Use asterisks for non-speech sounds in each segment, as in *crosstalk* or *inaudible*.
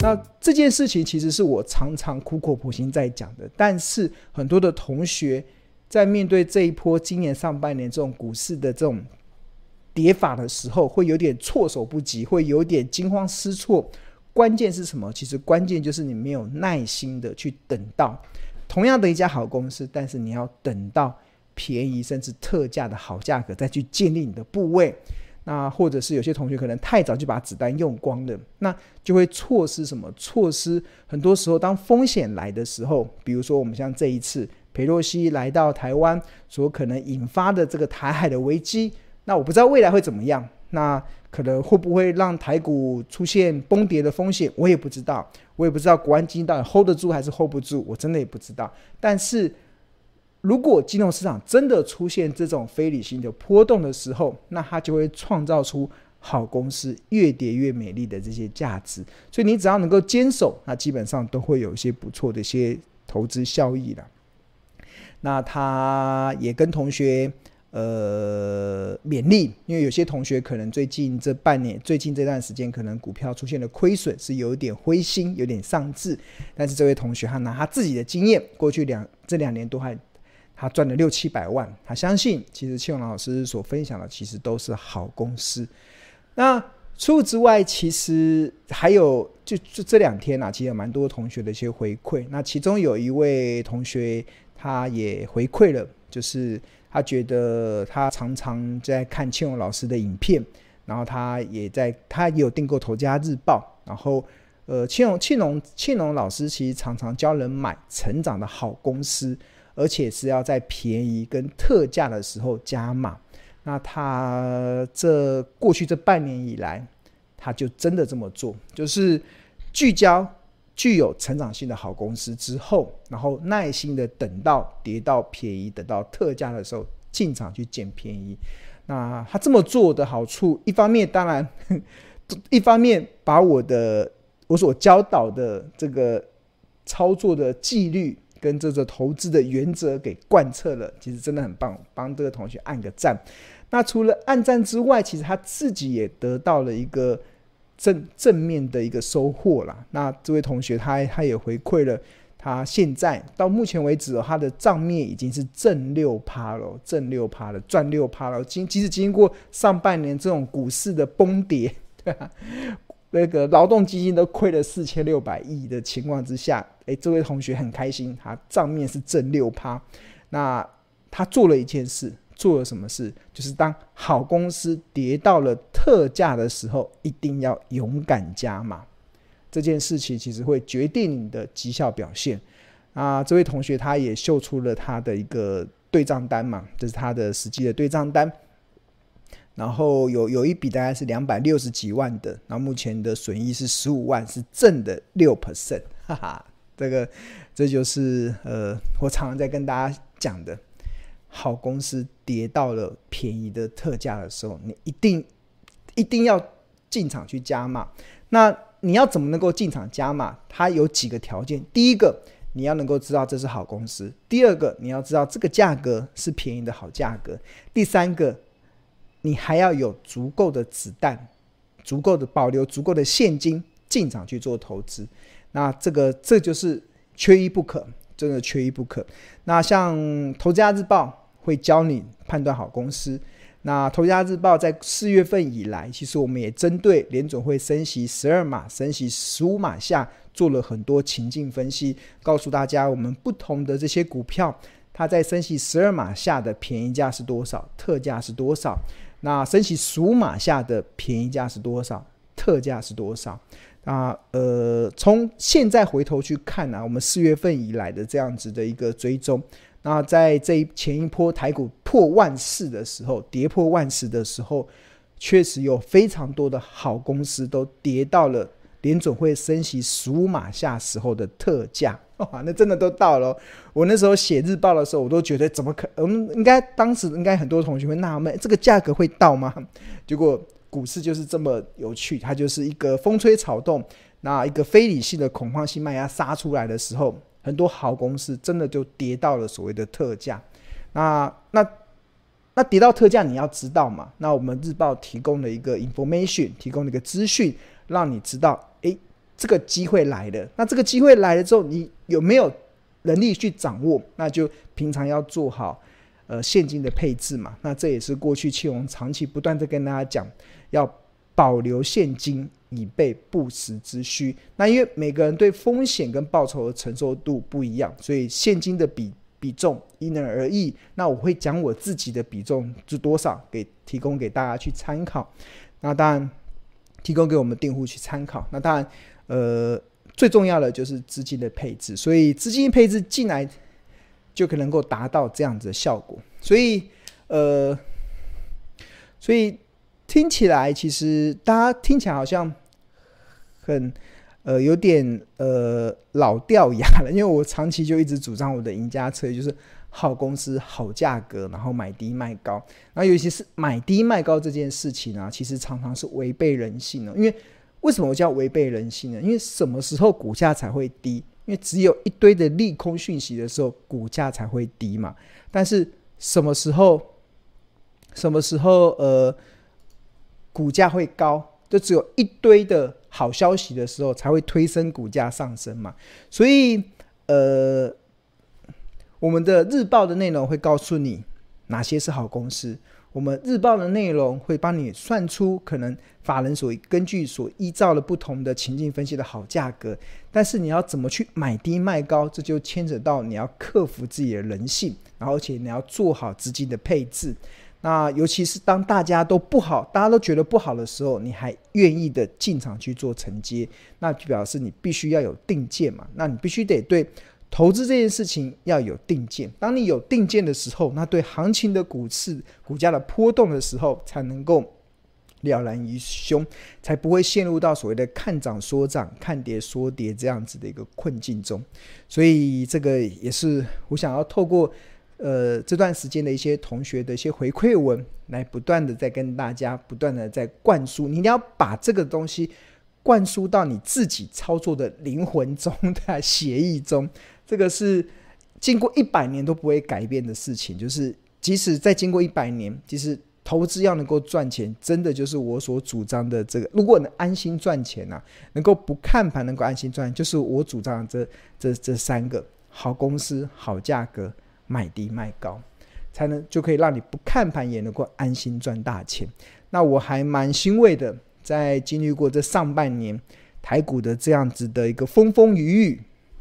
那这件事情其实是我常常苦口婆心在讲的，但是很多的同学在面对这一波今年上半年这种股市的这种跌法的时候，会有点措手不及，会有点惊慌失措。关键是什么？其实关键就是你没有耐心的去等到同样的一家好公司，但是你要等到便宜甚至特价的好价格再去建立你的部位。那或者是有些同学可能太早就把子弹用光了，那就会错失什么？错失很多时候，当风险来的时候，比如说我们像这一次裴洛西来到台湾所可能引发的这个台海的危机，那我不知道未来会怎么样，那可能会不会让台股出现崩跌的风险，我也不知道，我也不知道国安基金到底 hold 得住还是 hold 不住，我真的也不知道，但是。如果金融市场真的出现这种非理性的波动的时候，那它就会创造出好公司越跌越美丽的这些价值。所以你只要能够坚守，那基本上都会有一些不错的一些投资效益的。那他也跟同学呃勉励，因为有些同学可能最近这半年、最近这段时间可能股票出现了亏损，是有点灰心、有点丧志。但是这位同学他拿他自己的经验，过去两这两年多还。他赚了六七百万，他相信其实庆荣老师所分享的其实都是好公司。那除此之外，其实还有就就这两天啊，其实有蛮多同学的一些回馈。那其中有一位同学，他也回馈了，就是他觉得他常常在看庆荣老师的影片，然后他也在他也有订购《投家日报》，然后呃，庆荣庆荣庆荣老师其实常常教人买成长的好公司。而且是要在便宜跟特价的时候加码。那他这过去这半年以来，他就真的这么做，就是聚焦具有成长性的好公司之后，然后耐心的等到跌到便宜、等到特价的时候进场去捡便宜。那他这么做的好处，一方面当然，*laughs* 一方面把我的我所教导的这个操作的纪律。跟这个投资的原则给贯彻了，其实真的很棒，帮这个同学按个赞。那除了按赞之外，其实他自己也得到了一个正正面的一个收获啦。那这位同学他他也回馈了，他现在到目前为止哦，他的账面已经是正六趴了，正六趴了，赚六趴了。经即使经过上半年这种股市的崩跌，对吧？那个劳动基金都亏了四千六百亿的情况之下，哎，这位同学很开心，他账面是正六趴。那他做了一件事，做了什么事？就是当好公司跌到了特价的时候，一定要勇敢加码。这件事情其实会决定你的绩效表现。啊，这位同学他也秀出了他的一个对账单嘛，这是他的实际的对账单。然后有有一笔大概是两百六十几万的，然后目前的损益是十五万，是正的六 percent，哈哈，这个这就是呃，我常常在跟大家讲的，好公司跌到了便宜的特价的时候，你一定一定要进场去加码。那你要怎么能够进场加码？它有几个条件，第一个你要能够知道这是好公司，第二个你要知道这个价格是便宜的好价格，第三个。你还要有足够的子弹，足够的保留，足够的现金进场去做投资。那这个这就是缺一不可，真的缺一不可。那像《投资家日报》会教你判断好公司。那《投资家日报》在四月份以来，其实我们也针对联总会升息十二码、升息十五码下做了很多情境分析，告诉大家我们不同的这些股票，它在升息十二码下的便宜价是多少，特价是多少。那升息十五码下的便宜价是多少？特价是多少？啊，呃，从现在回头去看呢、我们四月份以来的这样子的一个追踪，那在这一前一波台股破万四的时候，跌破万四的时候，确实有非常多的好公司都跌到了联总会升息十五码下时候的特价。*laughs* 哇，那真的都到了！我那时候写日报的时候，我都觉得怎么可？能应该当时应该很多同学会纳闷，这个价格会到吗？*laughs* 结果股市就是这么有趣，它就是一个风吹草动，那一个非理性的恐慌性卖压杀出来的时候，很多好公司真的就跌到了所谓的特价。那那那跌到特价，你要知道嘛？那我们日报提供了一个 information，提供了一个资讯，让你知道，诶，这个机会来了。那这个机会来了之后，你有没有能力去掌握？那就平常要做好呃现金的配置嘛。那这也是过去庆隆长期不断的跟大家讲，要保留现金。以备不时之需。那因为每个人对风险跟报酬的承受度不一样，所以现金的比比重因人而异。那我会讲我自己的比重是多少，给提供给大家去参考。那当然提供给我们订户去参考。那当然，呃，最重要的就是资金的配置。所以资金配置进来就可能够达到这样子的效果。所以，呃，所以。听起来其实大家听起来好像很呃有点呃老掉牙了，因为我长期就一直主张我的赢家策略就是好公司好价格，然后买低卖高。然后尤其是买低卖高这件事情啊，其实常常是违背人性的。因为为什么我叫违背人性呢？因为什么时候股价才会低？因为只有一堆的利空讯息的时候，股价才会低嘛。但是什么时候？什么时候？呃。股价会高，就只有一堆的好消息的时候才会推升股价上升嘛。所以，呃，我们的日报的内容会告诉你哪些是好公司。我们日报的内容会帮你算出可能法人所根据所依照的不同的情境分析的好价格。但是你要怎么去买低卖高，这就牵扯到你要克服自己的人性，然后而且你要做好资金的配置。那尤其是当大家都不好，大家都觉得不好的时候，你还愿意的进场去做承接，那就表示你必须要有定见嘛。那你必须得对投资这件事情要有定见。当你有定见的时候，那对行情的股市股价的波动的时候，才能够了然于胸，才不会陷入到所谓的看涨说涨、看跌说跌这样子的一个困境中。所以这个也是我想要透过。呃，这段时间的一些同学的一些回馈文，来不断的在跟大家不断的在灌输，你一定要把这个东西灌输到你自己操作的灵魂中的协议中，这个是经过一百年都不会改变的事情。就是即使再经过一百年，其实投资要能够赚钱，真的就是我所主张的这个。如果能安心赚钱啊，能够不看盘，能够安心赚，就是我主张的这这这三个好公司、好价格。买低卖高，才能就可以让你不看盘也能够安心赚大钱。那我还蛮欣慰的，在经历过这上半年台股的这样子的一个风风雨雨，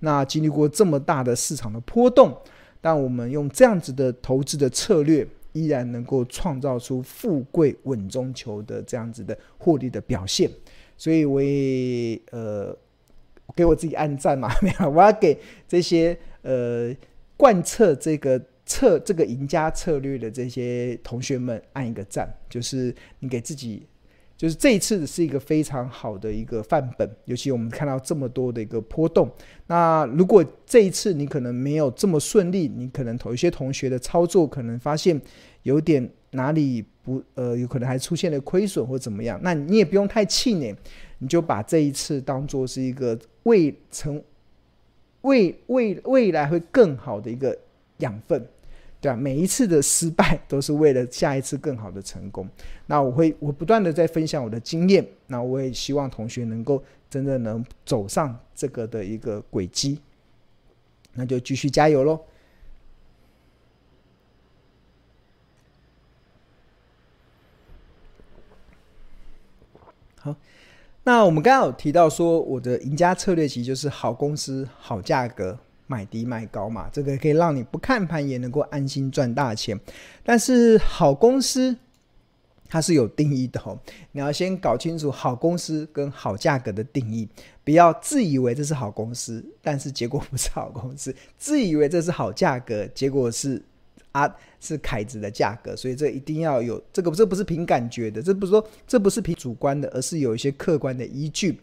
那经历过这么大的市场的波动，但我们用这样子的投资的策略，依然能够创造出富贵稳中求的这样子的获利的表现。所以我也呃给我自己按赞嘛，*laughs* 没有，我要给这些呃。贯彻这个策这个赢家策略的这些同学们按一个赞，就是你给自己，就是这一次是一个非常好的一个范本。尤其我们看到这么多的一个波动，那如果这一次你可能没有这么顺利，你可能有一些同学的操作可能发现有点哪里不呃，有可能还出现了亏损或怎么样，那你也不用太气馁，你就把这一次当做是一个未成。未未未来会更好的一个养分，对吧？每一次的失败都是为了下一次更好的成功。那我会我不断的在分享我的经验，那我也希望同学能够真的能走上这个的一个轨迹，那就继续加油喽。好。那我们刚刚有提到说，我的赢家策略其实就是好公司、好价格，买低卖高嘛。这个可以让你不看盘也能够安心赚大钱。但是好公司它是有定义的哦，你要先搞清楚好公司跟好价格的定义，不要自以为这是好公司，但是结果不是好公司；自以为这是好价格，结果是。它是凯子的价格，所以这一定要有这个，这不是凭感觉的，这不是说这不是凭主观的，而是有一些客观的依据。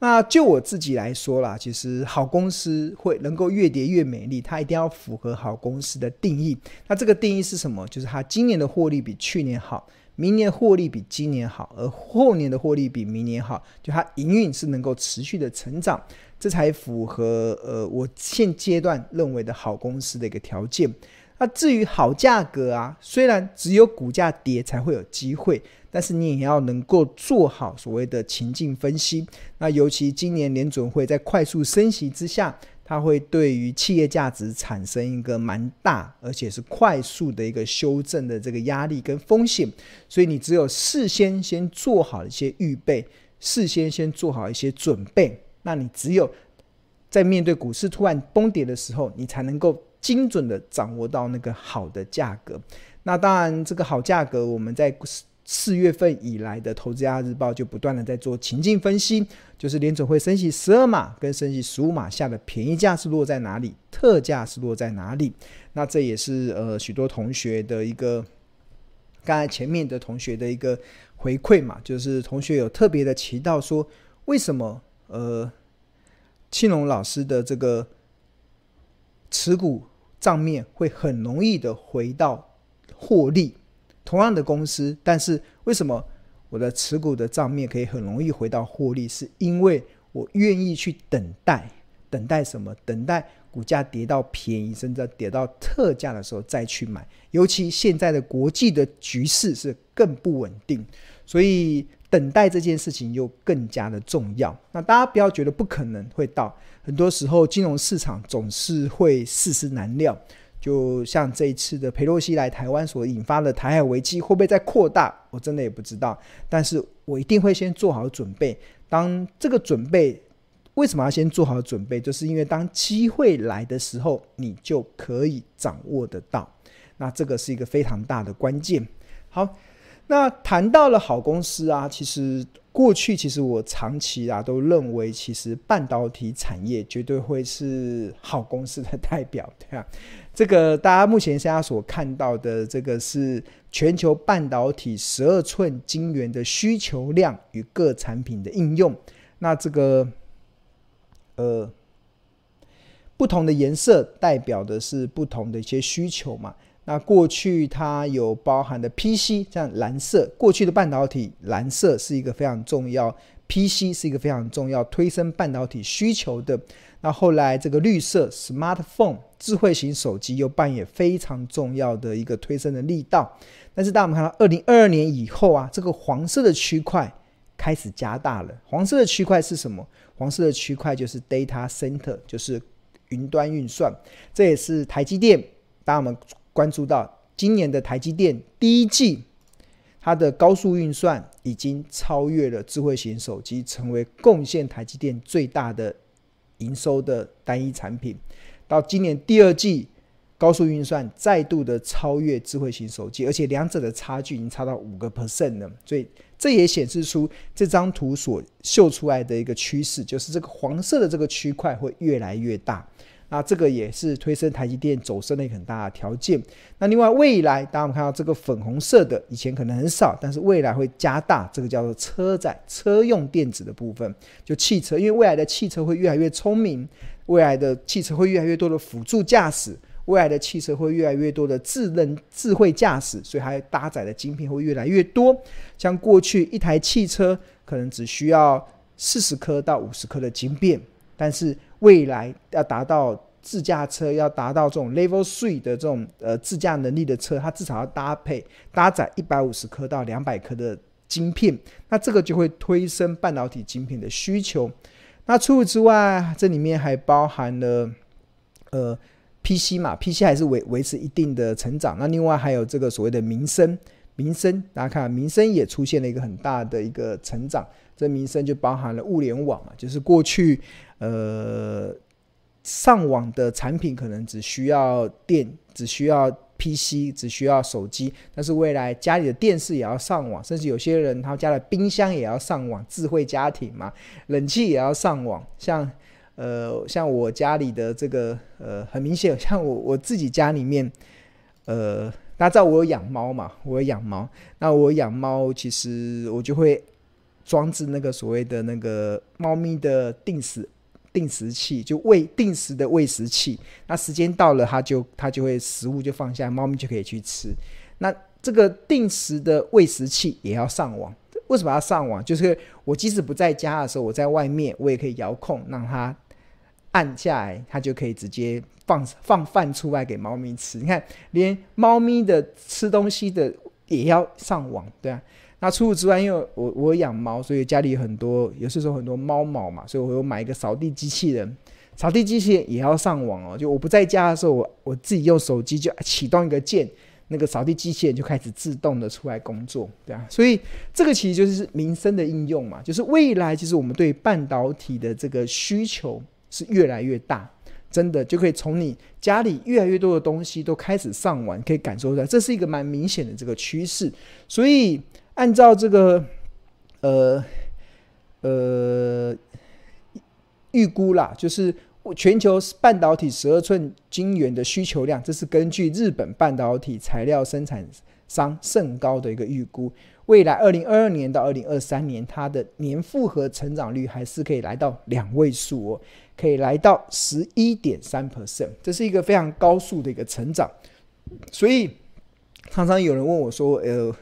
那就我自己来说啦，其实好公司会能够越跌越美丽，它一定要符合好公司的定义。那这个定义是什么？就是它今年的获利比去年好，明年获利比今年好，而后年的获利比明年好，就它营运是能够持续的成长。这才符合呃我现阶段认为的好公司的一个条件。那至于好价格啊，虽然只有股价跌才会有机会，但是你也要能够做好所谓的情境分析。那尤其今年联准会在快速升息之下，它会对于企业价值产生一个蛮大而且是快速的一个修正的这个压力跟风险。所以你只有事先先做好一些预备，事先先做好一些准备，那你只有在面对股市突然崩跌的时候，你才能够。精准的掌握到那个好的价格，那当然这个好价格，我们在四月份以来的《投资家日报》就不断的在做情境分析，就是联准会升息十二码跟升息十五码下的便宜价是落在哪里，特价是落在哪里。那这也是呃许多同学的一个，刚才前面的同学的一个回馈嘛，就是同学有特别的提到说，为什么呃庆隆老师的这个持股。账面会很容易的回到获利，同样的公司，但是为什么我的持股的账面可以很容易回到获利？是因为我愿意去等待，等待什么？等待股价跌到便宜，甚至跌到特价的时候再去买。尤其现在的国际的局势是更不稳定，所以等待这件事情又更加的重要。那大家不要觉得不可能会到。很多时候，金融市场总是会世事难料。就像这一次的裴洛西来台湾所引发的台海危机，会不会再扩大？我真的也不知道。但是我一定会先做好准备。当这个准备，为什么要先做好准备？就是因为当机会来的时候，你就可以掌握得到。那这个是一个非常大的关键。好，那谈到了好公司啊，其实。过去其实我长期啊都认为，其实半导体产业绝对会是好公司的代表，对啊。这个大家目前现在所看到的，这个是全球半导体十二寸晶圆的需求量与各产品的应用。那这个呃，不同的颜色代表的是不同的一些需求嘛。那过去它有包含的 PC，像蓝色，过去的半导体蓝色是一个非常重要，PC 是一个非常重要推升半导体需求的。那后来这个绿色 Smartphone 智慧型手机又扮演非常重要的一个推升的力道。但是当我们看到二零二二年以后啊，这个黄色的区块开始加大了。黄色的区块是什么？黄色的区块就是 Data Center，就是云端运算。这也是台积电，当我们。关注到今年的台积电第一季，它的高速运算已经超越了智慧型手机，成为贡献台积电最大的营收的单一产品。到今年第二季，高速运算再度的超越智慧型手机，而且两者的差距已经差到五个 percent 了。所以这也显示出这张图所秀出来的一个趋势，就是这个黄色的这个区块会越来越大。那这个也是推升台积电走升的一个很大的条件。那另外未来，当我们看到这个粉红色的，以前可能很少，但是未来会加大，这个叫做车载车用电子的部分，就汽车，因为未来的汽车会越来越聪明，未来的汽车会越来越多的辅助驾驶，未来的汽车会越来越多的智能智慧驾驶，所以它搭载的晶片会越来越多。像过去一台汽车可能只需要四十颗到五十颗的晶片，但是未来要达到自驾车，要达到这种 Level Three 的这种呃自驾能力的车，它至少要搭配搭载一百五十颗到两百颗的晶片，那这个就会推升半导体晶片的需求。那除此之外，这里面还包含了呃 PC 嘛，PC 还是维维持一定的成长。那另外还有这个所谓的民生，民生大家看，民生也出现了一个很大的一个成长。这民生就包含了物联网嘛，就是过去。呃，上网的产品可能只需要电，只需要 PC，只需要手机，但是未来家里的电视也要上网，甚至有些人他家的冰箱也要上网，智慧家庭嘛，冷气也要上网。像呃，像我家里的这个呃，很明显，像我我自己家里面，呃，大家知道我有养猫嘛，我有养猫，那我养猫其实我就会装置那个所谓的那个猫咪的定时。定时器就喂定时的喂食器，那时间到了，它就它就会食物就放下，猫咪就可以去吃。那这个定时的喂食器也要上网，为什么要上网？就是我即使不在家的时候，我在外面我也可以遥控让它按下来，它就可以直接放放饭出来给猫咪吃。你看，连猫咪的吃东西的也要上网，对啊。那除此之外，因为我我养猫，所以家里有很多，有时候很多猫毛嘛，所以我有买一个扫地机器人。扫地机器人也要上网哦，就我不在家的时候，我我自己用手机就启动一个键，那个扫地机器人就开始自动的出来工作，对啊。所以这个其实就是民生的应用嘛，就是未来其实我们对半导体的这个需求是越来越大，真的就可以从你家里越来越多的东西都开始上网，可以感受到这是一个蛮明显的这个趋势。所以按照这个呃呃预估啦，就是。全球半导体十二寸晶圆的需求量，这是根据日本半导体材料生产商胜高的一个预估。未来二零二二年到二零二三年，它的年复合成长率还是可以来到两位数哦，可以来到十一点三 percent，这是一个非常高速的一个成长。所以常常有人问我说：“呃。”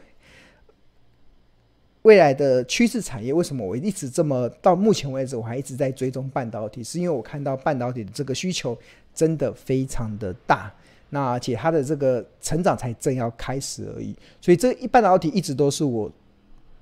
未来的趋势产业，为什么我一直这么到目前为止我还一直在追踪半导体？是因为我看到半导体的这个需求真的非常的大，那而且它的这个成长才正要开始而已，所以这一半导体一直都是我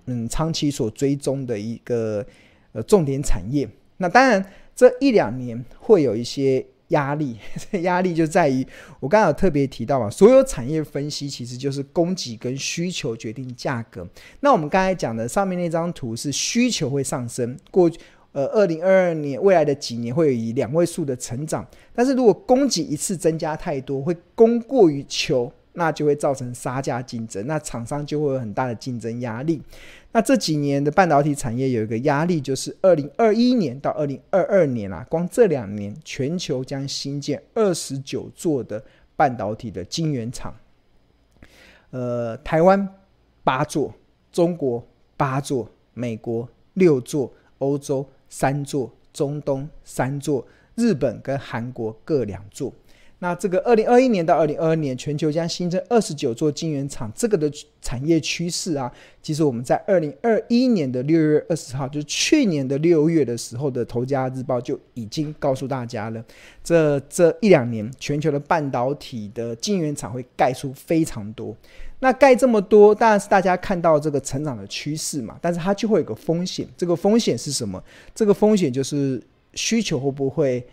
嗯长期所追踪的一个呃重点产业。那当然这一两年会有一些。压力，这 *laughs* 压力就在于我刚刚有特别提到嘛，所有产业分析其实就是供给跟需求决定价格。那我们刚才讲的上面那张图是需求会上升，过呃二零二二年未来的几年会有以两位数的成长，但是如果供给一次增加太多，会供过于求，那就会造成杀价竞争，那厂商就会有很大的竞争压力。那这几年的半导体产业有一个压力，就是二零二一年到二零二二年啊，光这两年全球将新建二十九座的半导体的晶圆厂。呃，台湾八座，中国八座，美国六座，欧洲三座，中东三座，日本跟韩国各两座。那这个二零二一年到二零二二年，全球将新增二十九座晶圆厂，这个的产业趋势啊，其实我们在二零二一年的六月二十号，就是去年的六月的时候的《头家日报》就已经告诉大家了，这这一两年全球的半导体的晶圆厂会盖出非常多。那盖这么多，当然是大家看到这个成长的趋势嘛，但是它就会有个风险，这个风险是什么？这个风险就是需求会不会？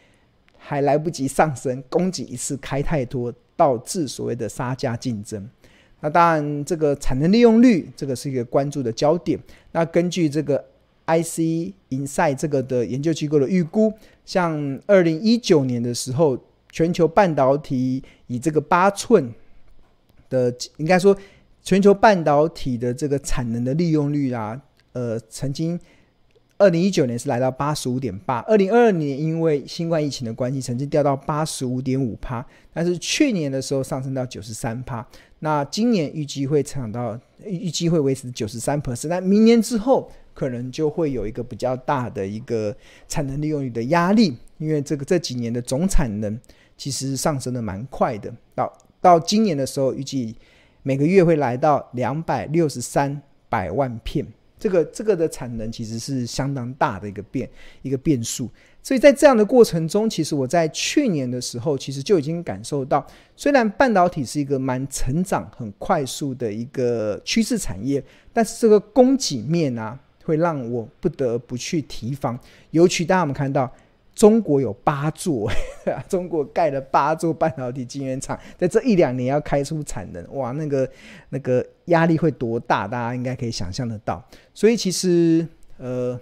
还来不及上升，供给一次开太多，导致所谓的杀价竞争。那当然，这个产能利用率，这个是一个关注的焦点。那根据这个 IC Insight 这个的研究机构的预估，像二零一九年的时候，全球半导体以这个八寸的，应该说全球半导体的这个产能的利用率啊，呃，曾经。二零一九年是来到八十五点八，二零二二年因为新冠疫情的关系，曾经掉到八十五点五趴，但是去年的时候上升到九十三趴，那今年预计会成长到预计会维持九十三 percent，那明年之后可能就会有一个比较大的一个产能利用率的压力，因为这个这几年的总产能其实上升的蛮快的，到到今年的时候预计每个月会来到两百六十三百万片。这个这个的产能其实是相当大的一个变一个变数，所以在这样的过程中，其实我在去年的时候，其实就已经感受到，虽然半导体是一个蛮成长很快速的一个趋势产业，但是这个供给面啊，会让我不得不去提防，尤其大家我们看到。中国有八座，*laughs* 中国盖了八座半导体晶圆厂，在这一两年要开出产能，哇，那个那个压力会多大？大家应该可以想象得到。所以其实，呃，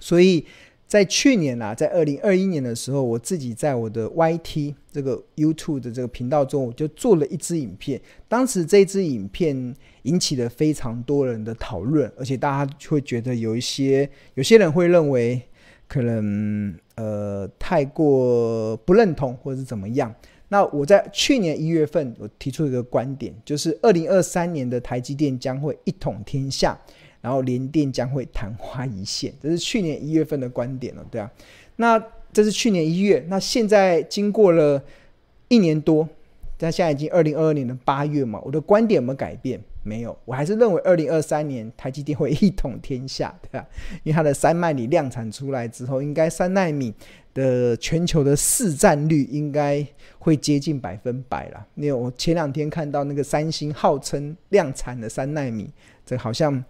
所以在去年啊，在二零二一年的时候，我自己在我的 YT 这个 YouTube 的这个频道中，我就做了一支影片。当时这支影片引起了非常多人的讨论，而且大家会觉得有一些有些人会认为可能。呃，太过不认同或者是怎么样？那我在去年一月份，我提出一个观点，就是二零二三年的台积电将会一统天下，然后联电将会昙花一现，这是去年一月份的观点了，对啊。那这是去年一月，那现在经过了一年多，但现在已经二零二二年的八月嘛，我的观点有没有改变？没有，我还是认为二零二三年台积电会一统天下，*laughs* 对吧？因为它的三奈米量产出来之后，应该三纳米的全球的市占率应该会接近百分百了。因为我前两天看到那个三星号称量产的三纳米，这好像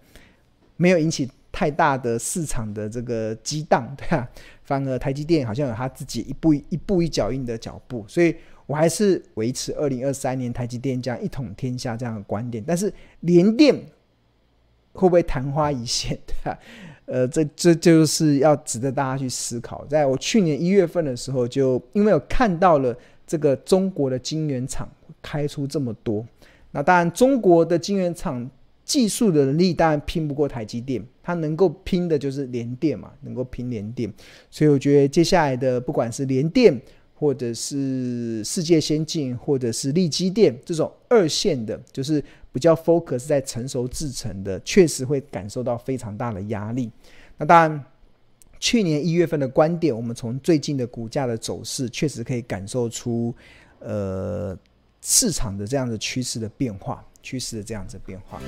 没有引起太大的市场的这个激荡，对吧？反而台积电好像有他自己一步一步一脚印的脚步，所以我还是维持二零二三年台积电将一统天下这样的观点。但是联电会不会昙花一现？对吧？呃，这这就是要值得大家去思考。在我去年一月份的时候，就因为有看到了这个中国的晶圆厂开出这么多，那当然中国的晶圆厂技术的能力当然拼不过台积电，它能够拼的就是联电嘛，能够拼联电。所以我觉得接下来的不管是联电，或者是世界先进，或者是力积电这种二线的，就是。比较 focus 在成熟制程的，确实会感受到非常大的压力。那当然，去年一月份的观点，我们从最近的股价的走势，确实可以感受出，呃，市场的这样的趋势的变化，趋势的这样子变化。